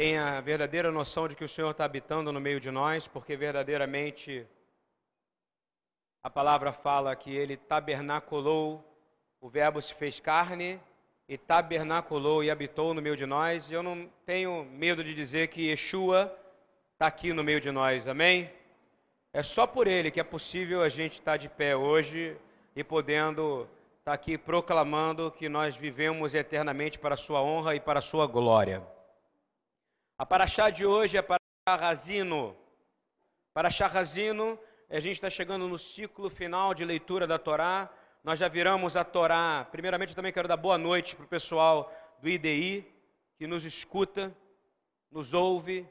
tenha verdadeira noção de que o Senhor está habitando no meio de nós, porque verdadeiramente a palavra fala que ele tabernaculou, o Verbo se fez carne e tabernaculou e habitou no meio de nós. E eu não tenho medo de dizer que Yeshua está aqui no meio de nós, amém? É só por ele que é possível a gente estar tá de pé hoje e podendo estar tá aqui proclamando que nós vivemos eternamente para a sua honra e para a sua glória. A paraxá de hoje é para Razino. Para Razino, a gente está chegando no ciclo final de leitura da Torá. Nós já viramos a Torá. Primeiramente, eu também quero dar boa noite para o pessoal do IDI, que nos escuta, nos ouve,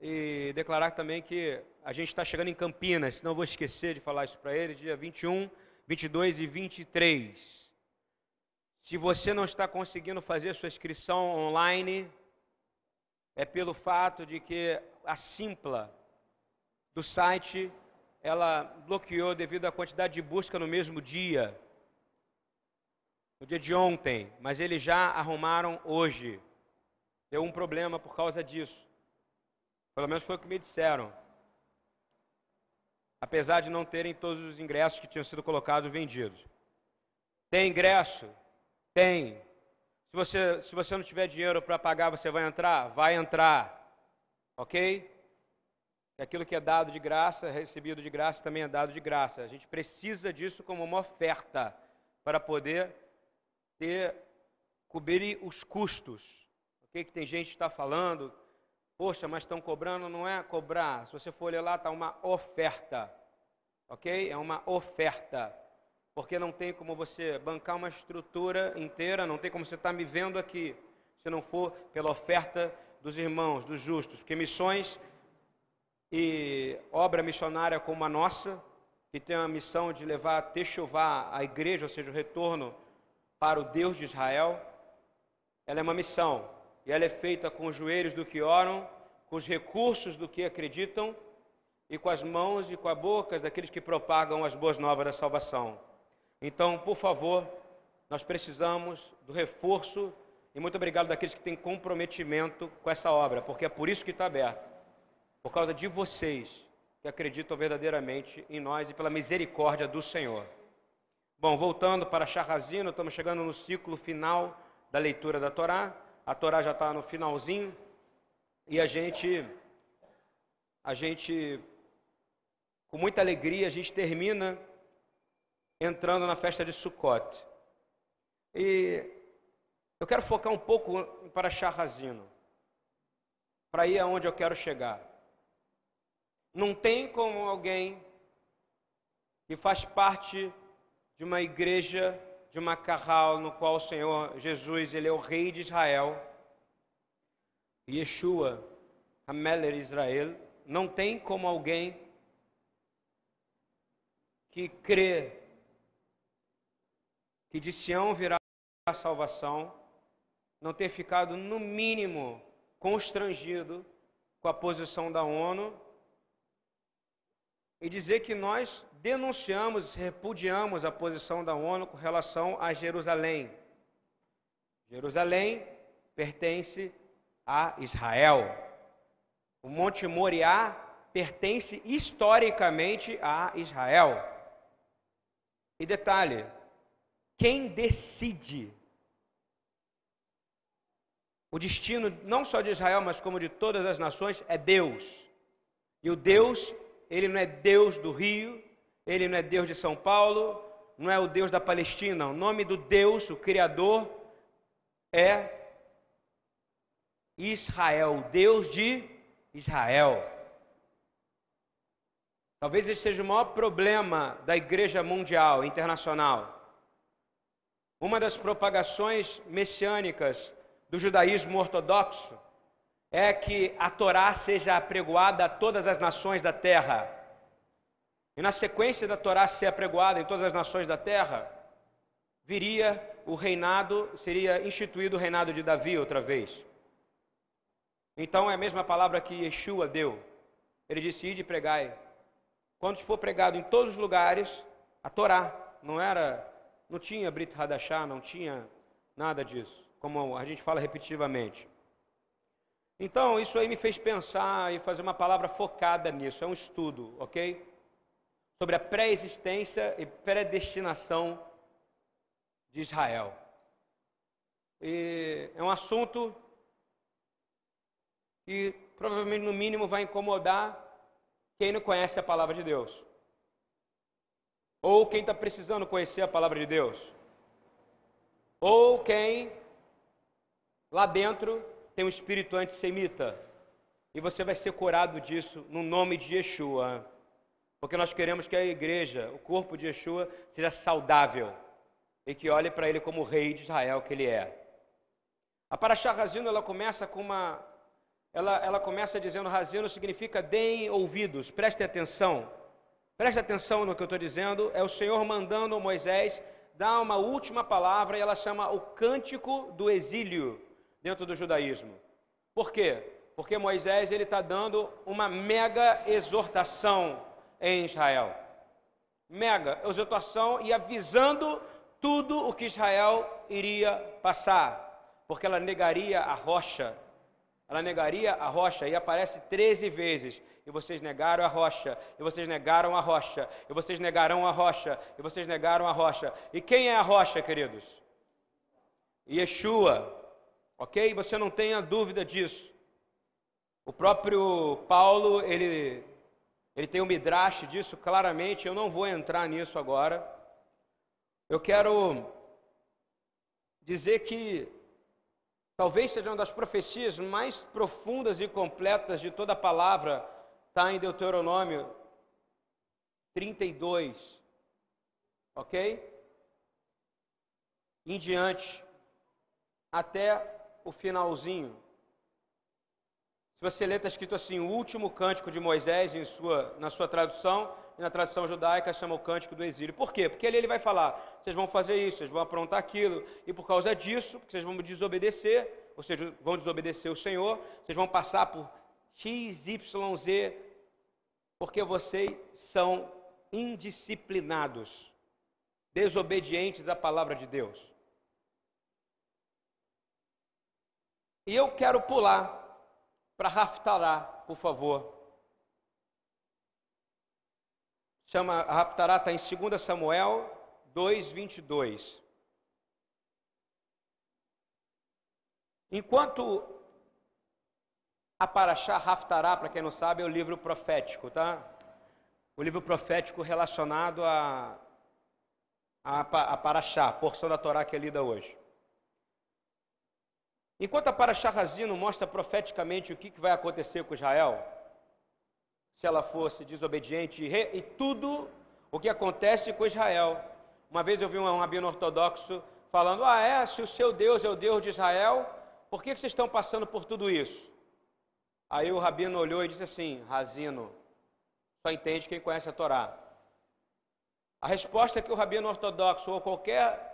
e declarar também que a gente está chegando em Campinas, não vou esquecer de falar isso para eles, dia 21, 22 e 23. Se você não está conseguindo fazer sua inscrição online, é pelo fato de que a Simpla do site ela bloqueou devido à quantidade de busca no mesmo dia, no dia de ontem, mas eles já arrumaram hoje. Deu um problema por causa disso. Pelo menos foi o que me disseram. Apesar de não terem todos os ingressos que tinham sido colocados vendidos. Tem ingresso? Tem. Se você, se você não tiver dinheiro para pagar, você vai entrar? Vai entrar. Ok? Aquilo que é dado de graça, recebido de graça, também é dado de graça. A gente precisa disso como uma oferta para poder ter, cobrir os custos. Ok? Que tem gente que está falando, poxa, mas estão cobrando, não é cobrar. Se você for olhar lá, está uma oferta. Ok? É uma oferta porque não tem como você bancar uma estrutura inteira, não tem como você estar tá me vendo aqui, se não for pela oferta dos irmãos, dos justos, porque missões e obra missionária como a nossa, que tem a missão de levar techuvá a igreja, ou seja, o retorno para o Deus de Israel, ela é uma missão, e ela é feita com os joelhos do que oram, com os recursos do que acreditam, e com as mãos e com a boca daqueles que propagam as boas novas da salvação. Então, por favor, nós precisamos do reforço e muito obrigado daqueles que têm comprometimento com essa obra, porque é por isso que está aberto. Por causa de vocês que acreditam verdadeiramente em nós e pela misericórdia do Senhor. Bom, voltando para Charrazino, estamos chegando no ciclo final da leitura da Torá. A Torá já está no finalzinho e a gente, a gente, com muita alegria, a gente termina entrando na festa de Sukkot. E eu quero focar um pouco para Charrazino, para ir aonde eu quero chegar. Não tem como alguém que faz parte de uma igreja, de uma carral, no qual o Senhor Jesus, ele é o rei de Israel, Yeshua, Hameler Israel, não tem como alguém que crê que de Sião virá a salvação, não ter ficado, no mínimo, constrangido com a posição da ONU e dizer que nós denunciamos, repudiamos a posição da ONU com relação a Jerusalém. Jerusalém pertence a Israel. O Monte Moriá pertence historicamente a Israel. E detalhe, quem decide o destino não só de Israel, mas como de todas as nações é Deus. E o Deus, ele não é Deus do Rio, ele não é Deus de São Paulo, não é o Deus da Palestina. O nome do Deus, o Criador, é Israel, Deus de Israel. Talvez esse seja o maior problema da igreja mundial, internacional. Uma das propagações messiânicas do judaísmo ortodoxo é que a Torá seja apregoada a todas as nações da terra. E na sequência da Torá ser apregoada em todas as nações da terra, viria o reinado, seria instituído o reinado de Davi outra vez. Então é a mesma palavra que Yeshua deu. Ele disse: Ide e pregai. Quando for pregado em todos os lugares, a Torá, não era não tinha Brit Hadashah, não tinha nada disso, como a gente fala repetitivamente. Então, isso aí me fez pensar e fazer uma palavra focada nisso, é um estudo, ok? Sobre a pré-existência e predestinação de Israel. E é um assunto que provavelmente, no mínimo, vai incomodar quem não conhece a palavra de Deus. Ou quem está precisando conhecer a palavra de Deus. Ou quem lá dentro tem um espírito antissemita. E você vai ser curado disso no nome de Yeshua. Porque nós queremos que a igreja, o corpo de Yeshua, seja saudável e que olhe para ele como o rei de Israel que ele é. A Paraxá Razino, ela começa com uma ela, ela começa dizendo Razino significa deem ouvidos, preste atenção. Preste atenção no que eu estou dizendo. É o Senhor mandando Moisés dar uma última palavra e ela chama o cântico do exílio dentro do judaísmo. Por quê? Porque Moisés ele está dando uma mega exortação em Israel. Mega exortação e avisando tudo o que Israel iria passar. Porque ela negaria a rocha. Ela negaria a rocha e aparece 13 vezes. E vocês negaram a rocha, e vocês negaram a rocha, e vocês negarão a rocha, e vocês negaram a rocha. E quem é a rocha, queridos? Yeshua, Ok? Você não tenha dúvida disso. O próprio Paulo, ele, ele tem um midrash disso claramente, eu não vou entrar nisso agora. Eu quero dizer que talvez seja uma das profecias mais profundas e completas de toda a palavra, está em Deuteronômio 32, ok? Em diante, até o finalzinho. Se você ler, está escrito assim: o último cântico de Moisés em sua, na sua tradução, e na tradução judaica chama o cântico do exílio. Por quê? Porque ali ele vai falar: vocês vão fazer isso, vocês vão aprontar aquilo, e por causa disso, vocês vão desobedecer, ou seja, vão desobedecer o Senhor, vocês vão passar por X, Y, Z, porque vocês são indisciplinados, desobedientes à palavra de Deus. E eu quero pular para Raftará, por favor. Chama, Raftará está em 2 Samuel 2, 22. Enquanto a Paraxá Raftará, para quem não sabe, é o livro profético, tá? O livro profético relacionado a, a, a Paraxá, porção da Torá que é lida hoje. Enquanto a Paraxá Razino mostra profeticamente o que vai acontecer com Israel, se ela fosse desobediente e, e tudo o que acontece com Israel. Uma vez eu vi um rabino ortodoxo falando: Ah, é, se o seu Deus é o Deus de Israel, por que, que vocês estão passando por tudo isso? Aí o rabino olhou e disse assim: Razino, só entende quem conhece a Torá. A resposta que o rabino ortodoxo ou qualquer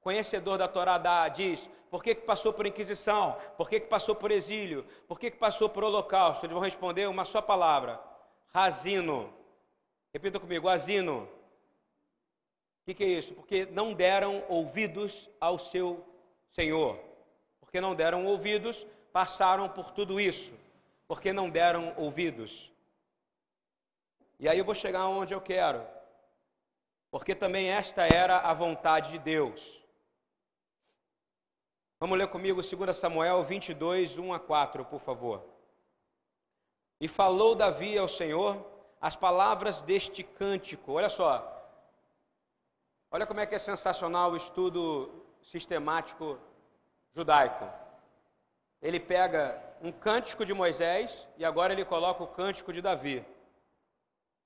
conhecedor da Torá dá, diz, por que, que passou por inquisição? Por que, que passou por exílio? Por que, que passou por holocausto? Eles vão responder uma só palavra: razino. Repita comigo: azino. O que, que é isso? Porque não deram ouvidos ao seu Senhor. Porque não deram ouvidos, passaram por tudo isso. Porque não deram ouvidos. E aí eu vou chegar onde eu quero. Porque também esta era a vontade de Deus. Vamos ler comigo 2 Samuel 22, 1 a 4, por favor. E falou Davi ao Senhor as palavras deste cântico. Olha só. Olha como é que é sensacional o estudo sistemático judaico. Ele pega um cântico de Moisés e agora ele coloca o cântico de Davi.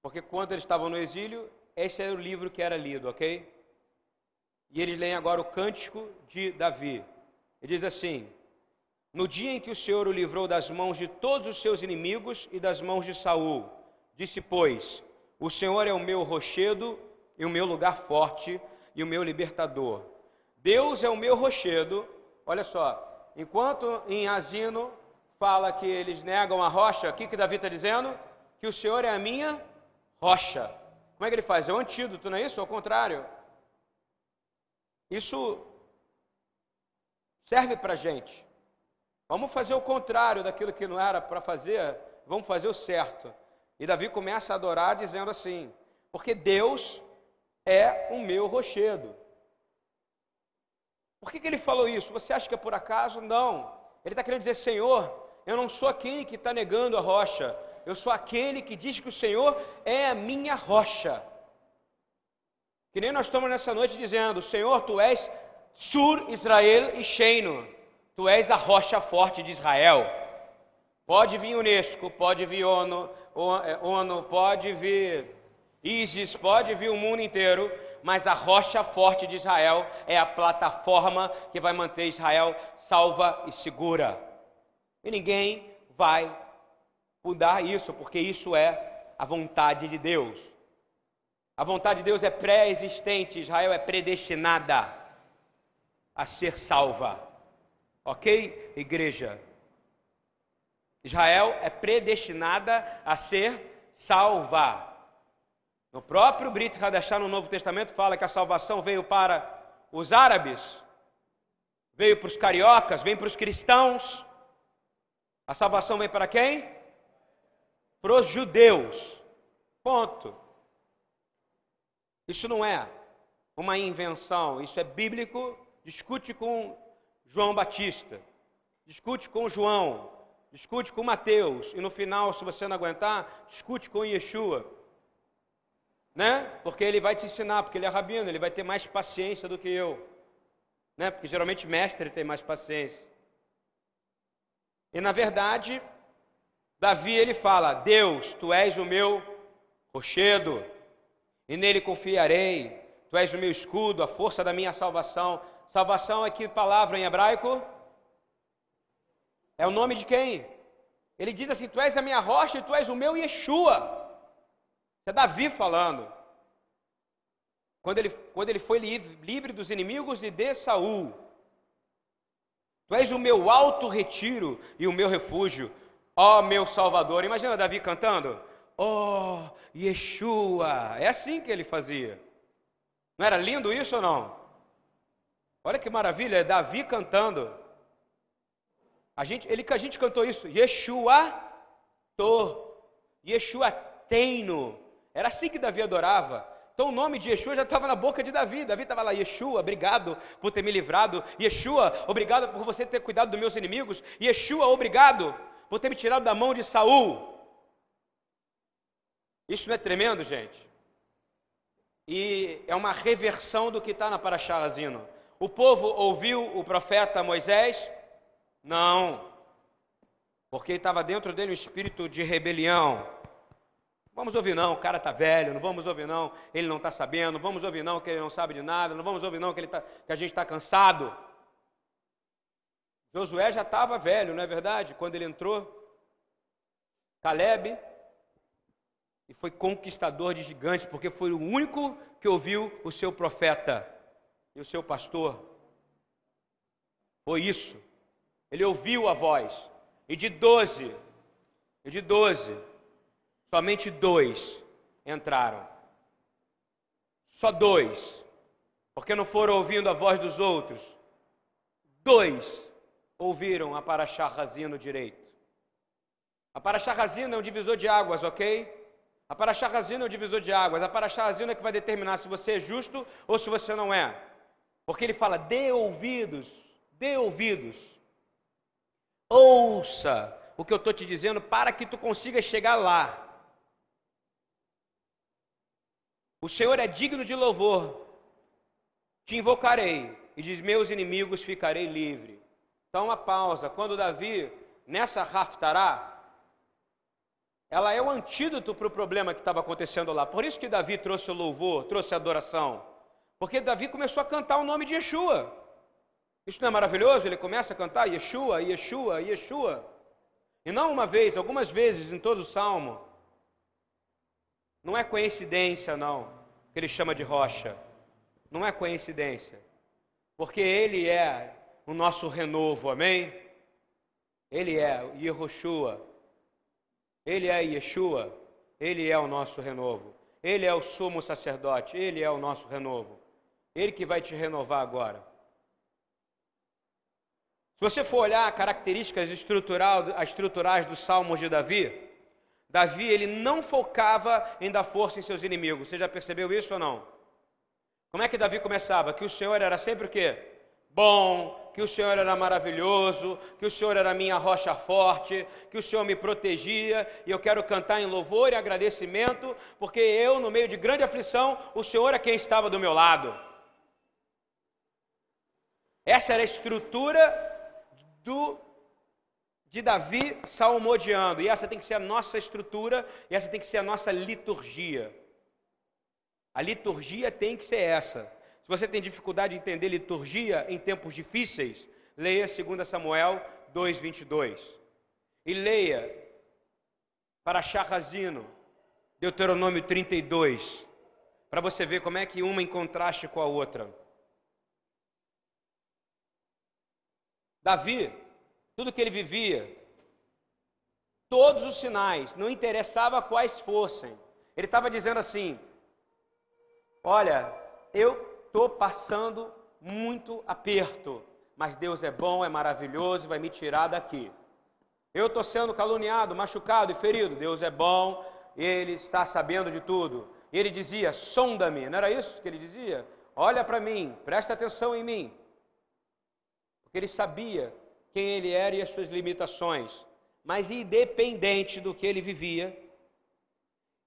Porque quando eles estavam no exílio, esse era o livro que era lido, ok? E eles leem agora o cântico de Davi. Ele diz assim: No dia em que o Senhor o livrou das mãos de todos os seus inimigos e das mãos de Saul, disse, pois: O Senhor é o meu rochedo e o meu lugar forte e o meu libertador. Deus é o meu rochedo. Olha só, enquanto em Asino fala que eles negam a rocha, o que, que Davi está dizendo? Que o Senhor é a minha rocha. Como é que ele faz? É o antídoto, não é isso? Ao contrário. Isso serve para a gente. Vamos fazer o contrário daquilo que não era para fazer, vamos fazer o certo. E Davi começa a adorar dizendo assim: porque Deus é o meu rochedo. Por que, que ele falou isso? Você acha que é por acaso? Não. Ele está querendo dizer: Senhor, eu não sou aquele que está negando a rocha, eu sou aquele que diz que o Senhor é a minha rocha. Que nem nós estamos nessa noite dizendo: Senhor, tu és Sur Israel e Sheino, tu és a rocha forte de Israel. Pode vir Unesco, pode vir ONU, ONU pode vir ISIS, pode vir o mundo inteiro, mas a rocha forte de Israel é a plataforma que vai manter Israel salva e segura. E ninguém vai mudar isso, porque isso é a vontade de Deus. A vontade de Deus é pré-existente, Israel é predestinada a ser salva. Ok, igreja? Israel é predestinada a ser salva. No próprio Brit Hadashah, no Novo Testamento, fala que a salvação veio para os árabes, veio para os cariocas, veio para os cristãos. A salvação vem para quem? Para os judeus. Ponto. Isso não é uma invenção, isso é bíblico. Discute com João Batista, discute com João, discute com Mateus, e no final, se você não aguentar, discute com Yeshua. Né? Porque ele vai te ensinar, porque ele é rabino, ele vai ter mais paciência do que eu. Né? Porque geralmente mestre tem mais paciência. E na verdade, Davi ele fala: Deus, tu és o meu rochedo, e nele confiarei. Tu és o meu escudo, a força da minha salvação. Salvação é que palavra em hebraico? É o nome de quem? Ele diz assim: Tu és a minha rocha e tu és o meu Yeshua. É Davi falando. Quando ele, quando ele foi livre, livre dos inimigos e de Saul. Tu és o meu alto retiro e o meu refúgio, ó meu Salvador. Imagina Davi cantando: Ó oh, Yeshua. É assim que ele fazia. Não era lindo isso ou não? Olha que maravilha, é Davi cantando. A gente, ele que a gente cantou isso, Yeshua to, Yeshua teino. Era assim que Davi adorava. Então o nome de Yeshua já estava na boca de Davi. Davi estava lá, Yeshua, obrigado por ter me livrado. Yeshua, obrigado por você ter cuidado dos meus inimigos. Yeshua, obrigado por ter me tirado da mão de Saul. Isso não é tremendo, gente? E é uma reversão do que está na Paraxá Razino. O povo ouviu o profeta Moisés? Não. Porque estava dentro dele um espírito de rebelião. Vamos ouvir não, o cara está velho, não vamos ouvir não, ele não está sabendo, vamos ouvir não que ele não sabe de nada, não vamos ouvir não que, ele tá, que a gente está cansado. Josué já estava velho, não é verdade? Quando ele entrou. Caleb, e foi conquistador de gigantes, porque foi o único que ouviu o seu profeta e o seu pastor. Foi isso. Ele ouviu a voz. E de doze, e de doze, Somente dois entraram. Só dois. Porque não foram ouvindo a voz dos outros. Dois ouviram a Paraxá Razino direito. A Paraxá Razino é um divisor de águas, ok? A Paraxá Razino é um divisor de águas. A Paraxá Razino é que vai determinar se você é justo ou se você não é. Porque ele fala, dê ouvidos, dê ouvidos. Ouça o que eu estou te dizendo para que tu consiga chegar lá. O Senhor é digno de louvor. Te invocarei e de meus inimigos ficarei livre. Então, uma pausa. Quando Davi, nessa raftará, ela é o antídoto para o problema que estava acontecendo lá. Por isso que Davi trouxe o louvor, trouxe a adoração. Porque Davi começou a cantar o nome de Yeshua. Isso não é maravilhoso? Ele começa a cantar Yeshua, Yeshua, Yeshua. E não uma vez, algumas vezes em todo o salmo. Não é coincidência, não, que ele chama de rocha. Não é coincidência. Porque ele é o nosso renovo, amém? Ele é Yehoshua. Ele é Yeshua. Ele é o nosso renovo. Ele é o sumo sacerdote. Ele é o nosso renovo. Ele que vai te renovar agora. você for olhar características estruturais dos salmos de Davi, Davi ele não focava em dar força em seus inimigos. Você já percebeu isso ou não? Como é que Davi começava? Que o Senhor era sempre o quê? Bom, que o Senhor era maravilhoso, que o Senhor era minha rocha forte, que o Senhor me protegia, e eu quero cantar em louvor e agradecimento, porque eu, no meio de grande aflição, o Senhor é quem estava do meu lado. Essa era a estrutura do, de Davi salmodiando. E essa tem que ser a nossa estrutura, e essa tem que ser a nossa liturgia. A liturgia tem que ser essa. Se você tem dificuldade de entender liturgia em tempos difíceis, leia 2 Samuel 2:22. E leia para Charrazino, Deuteronômio 32, para você ver como é que uma em contraste com a outra. Davi, tudo que ele vivia, todos os sinais, não interessava quais fossem. Ele estava dizendo assim: Olha, eu estou passando muito aperto, mas Deus é bom, é maravilhoso vai me tirar daqui. Eu estou sendo caluniado, machucado e ferido. Deus é bom, Ele está sabendo de tudo. Ele dizia: sonda-me, não era isso que ele dizia? Olha para mim, presta atenção em mim ele sabia quem ele era e as suas limitações, mas independente do que ele vivia,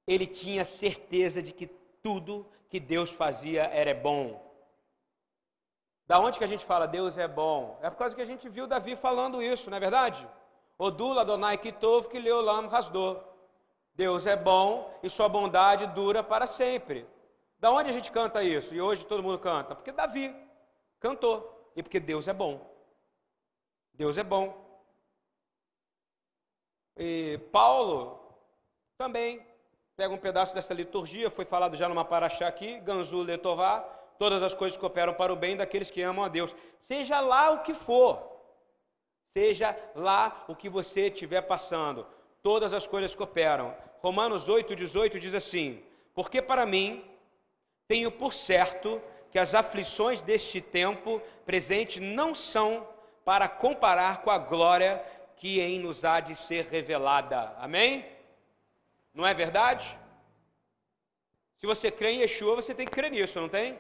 ele tinha certeza de que tudo que Deus fazia era bom. Da onde que a gente fala Deus é bom? É por causa que a gente viu Davi falando isso, não é verdade? Odula Adonai Kitov que Leolam Rasdor. Deus é bom e sua bondade dura para sempre. Da onde a gente canta isso? E hoje todo mundo canta? Porque Davi cantou e porque Deus é bom. Deus é bom. E Paulo também pega um pedaço dessa liturgia, foi falado já numa paraxá aqui, Ganzu Letová, todas as coisas cooperam para o bem daqueles que amam a Deus. Seja lá o que for, seja lá o que você estiver passando, todas as coisas cooperam. Romanos 8, 18 diz assim: Porque para mim tenho por certo que as aflições deste tempo presente não são para comparar com a glória que em nos há de ser revelada. Amém? Não é verdade? Se você crê em Yeshua, você tem que crer nisso, não tem?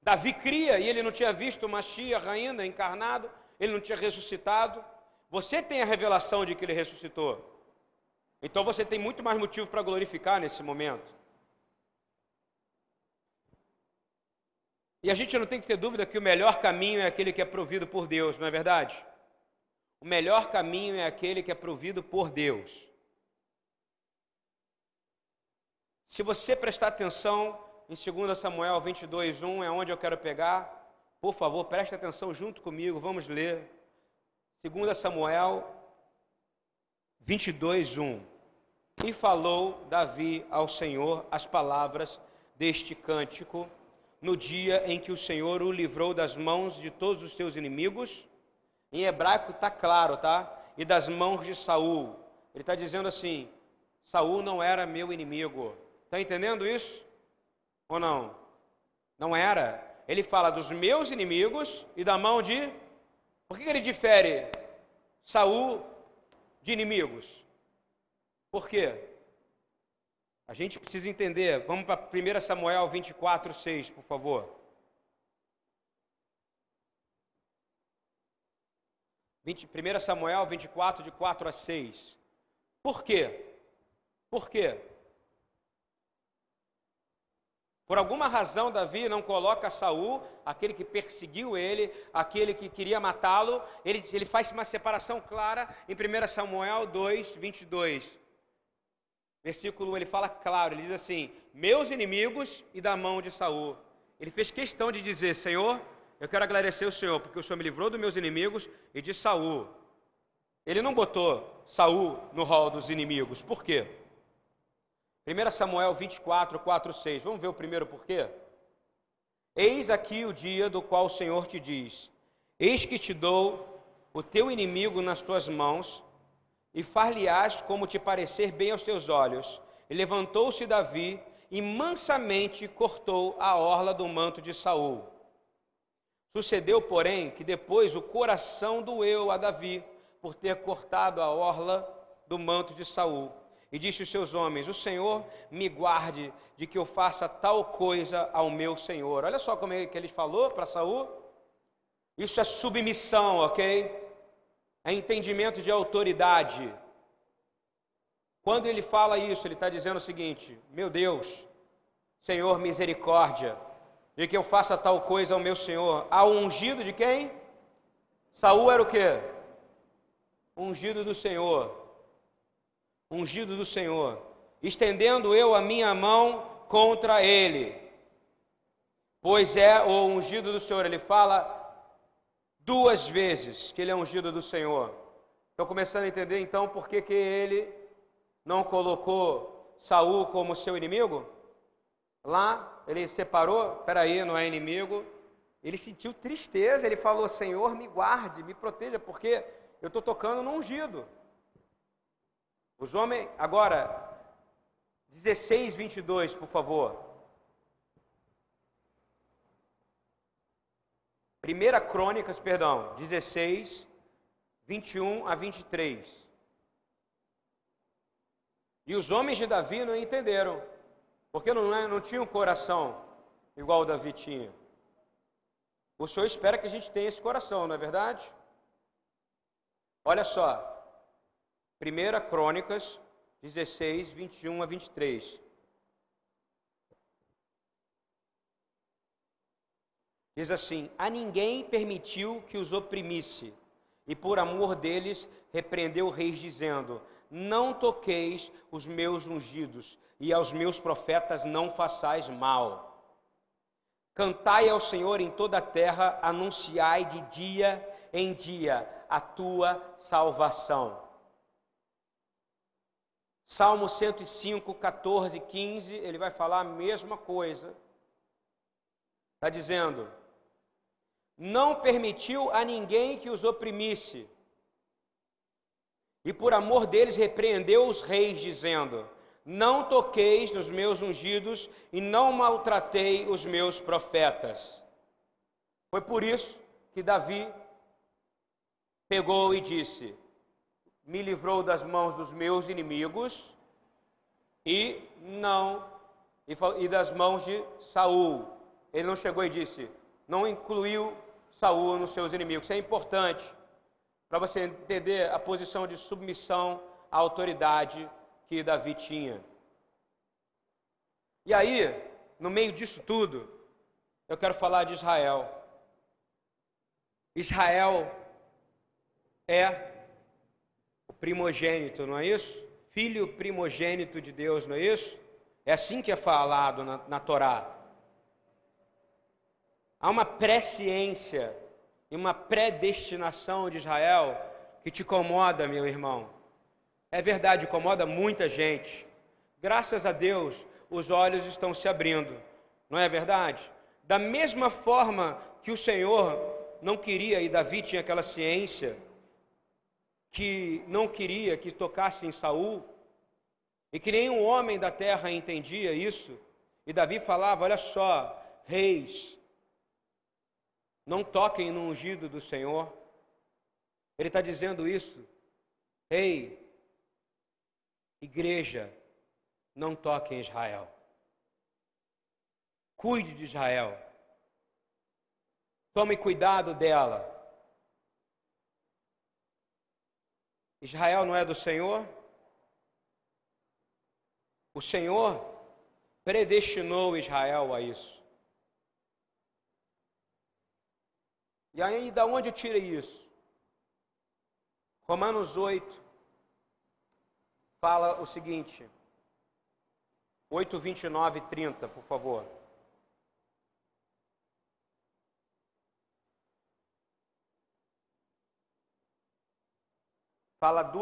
Davi cria e ele não tinha visto o Mashiach ainda encarnado, ele não tinha ressuscitado. Você tem a revelação de que ele ressuscitou. Então você tem muito mais motivo para glorificar nesse momento. E a gente não tem que ter dúvida que o melhor caminho é aquele que é provido por Deus, não é verdade? O melhor caminho é aquele que é provido por Deus. Se você prestar atenção em 2 Samuel 22, 1, é onde eu quero pegar, por favor, preste atenção junto comigo, vamos ler. 2 Samuel 22, 1. E falou Davi ao Senhor as palavras deste cântico no dia em que o Senhor o livrou das mãos de todos os seus inimigos. Em hebraico está claro, tá? E das mãos de Saul. Ele está dizendo assim: Saul não era meu inimigo. Está entendendo isso? Ou não? Não era. Ele fala dos meus inimigos e da mão de. Por que ele difere Saul de inimigos? Por quê? A gente precisa entender. Vamos para 1 Samuel 24, 6, por favor. 20, 1 Samuel 24, de 4 a 6. Por quê? Por quê? Por alguma razão, Davi não coloca Saul, aquele que perseguiu ele, aquele que queria matá-lo, ele, ele faz uma separação clara em 1 Samuel 2, 22. Versículo ele fala claro, ele diz assim: "Meus inimigos e da mão de Saul". Ele fez questão de dizer: "Senhor, eu quero agradecer o Senhor, porque o Senhor me livrou dos meus inimigos e de Saul". Ele não botou Saul no rol dos inimigos. Por quê? 1 Samuel 24, 4, 6. Vamos ver o primeiro porquê? Eis aqui o dia do qual o Senhor te diz: Eis que te dou o teu inimigo nas tuas mãos, e far-lhe-ás como te parecer bem aos teus olhos. E levantou-se Davi e mansamente cortou a orla do manto de Saul. Sucedeu, porém, que depois o coração doeu a Davi por ter cortado a orla do manto de Saul. E disse aos seus homens: O Senhor me guarde de que eu faça tal coisa ao meu Senhor. Olha só como é que ele falou para Saul. Isso é submissão, ok? É entendimento de autoridade. Quando ele fala isso, ele está dizendo o seguinte: Meu Deus, Senhor, misericórdia, de que eu faça tal coisa ao meu Senhor. Ao ungido de quem? Saul era o quê? Ungido do Senhor. Ungido do Senhor. Estendendo eu a minha mão contra ele. Pois é o ungido do Senhor. Ele fala duas vezes que ele é ungido do Senhor. Estou começando a entender então por que, que ele não colocou Saul como seu inimigo? Lá ele separou, peraí, não é inimigo. Ele sentiu tristeza, ele falou: Senhor, me guarde, me proteja, porque eu estou tocando no ungido. Os homens, agora, 16, 22, por favor. Primeira Crônicas, perdão, 16, 21 a 23. E os homens de Davi não entenderam, porque não, é, não tinham coração igual o Davi tinha. O Senhor espera que a gente tenha esse coração, não é verdade? Olha só, 1 Crônicas 16, 21 a 23. Diz assim: A ninguém permitiu que os oprimisse, e por amor deles repreendeu o rei, dizendo: Não toqueis os meus ungidos, e aos meus profetas não façais mal. Cantai ao Senhor em toda a terra, anunciai de dia em dia a tua salvação. Salmo 105, 14 e 15, ele vai falar a mesma coisa. Está dizendo: não permitiu a ninguém que os oprimisse. E por amor deles repreendeu os reis, dizendo: Não toqueis nos meus ungidos e não maltratei os meus profetas. Foi por isso que Davi pegou e disse: Me livrou das mãos dos meus inimigos e não e das mãos de Saul. Ele não chegou e disse: não incluiu Saul nos seus inimigos. Isso é importante para você entender a posição de submissão à autoridade que Davi tinha. E aí, no meio disso tudo, eu quero falar de Israel. Israel é o primogênito, não é isso? Filho primogênito de Deus, não é isso? É assim que é falado na, na Torá. Há uma presciência e uma predestinação de Israel que te incomoda, meu irmão. É verdade, incomoda muita gente. Graças a Deus, os olhos estão se abrindo, não é verdade? Da mesma forma que o Senhor não queria, e Davi tinha aquela ciência, que não queria que tocasse em Saul, e que nenhum homem da terra entendia isso, e Davi falava: olha só, reis, não toquem no ungido do Senhor. Ele está dizendo isso. Ei, igreja, não toque em Israel. Cuide de Israel. Tome cuidado dela. Israel não é do Senhor? O Senhor predestinou Israel a isso. E aí, da onde eu tirei isso? Romanos 8 fala o seguinte, 8, 29 e 30, por favor. Fala duas